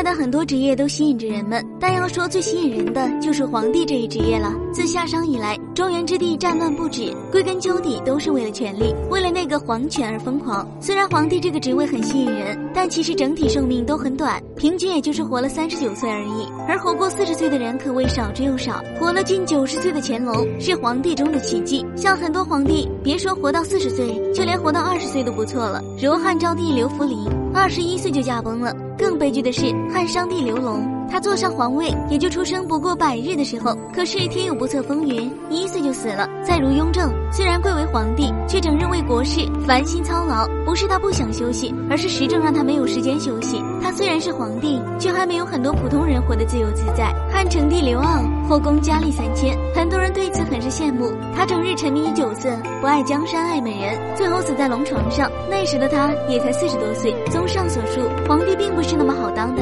在的很多职业都吸引着人们，但要说最吸引人的就是皇帝这一职业了。自夏商以来，中原之地战乱不止，归根究底都是为了权力，为了那个皇权而疯狂。虽然皇帝这个职位很吸引人，但其实整体寿命都很短，平均也就是活了三十九岁而已。而活过四十岁的人可谓少之又少，活了近九十岁的乾隆是皇帝中的奇迹。像很多皇帝，别说活到四十岁，就连活到二十岁都不错了。如汉昭帝刘弗陵，二十一岁就驾崩了。更悲剧的是，汉商帝刘隆，他坐上皇位也就出生不过百日的时候，可是天有不测风云，一岁就死了。再如雍正，虽然贵为皇帝，却整日为国事烦心操劳，不是他不想休息，而是时政让他没有时间休息。他虽然是皇帝，却还没有很多普通人活得自由自在。汉成帝刘骜后宫佳丽三千，很多人对此很是羡慕。他整日沉迷于酒色，不爱江山爱美人，最后死在龙床上。那时的他也才四十多岁。综上所述，皇帝并不是那么好当的，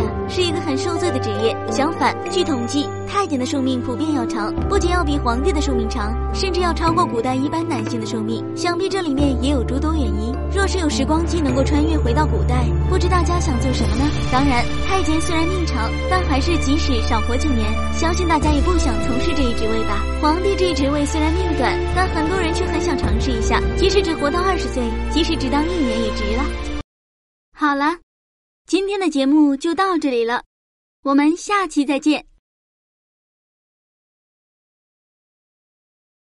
一个很受罪的职业。相反，据统计，太监的寿命普遍要长，不仅要比皇帝的寿命长，甚至要超过古代一般男性的寿命。想必这里面也有诸多原因。若是有时光机能够穿越回到古代，不知大家想做什么呢？当然，太监虽然命长，但还是即使少活几年，相信大家也不想从事这一职位吧。皇帝这一职位虽然命短，但很多人却很想尝试一下，即使只活到二十岁，即使只当一年也值了。好了，今天的节目就到这里了，我们下期再见。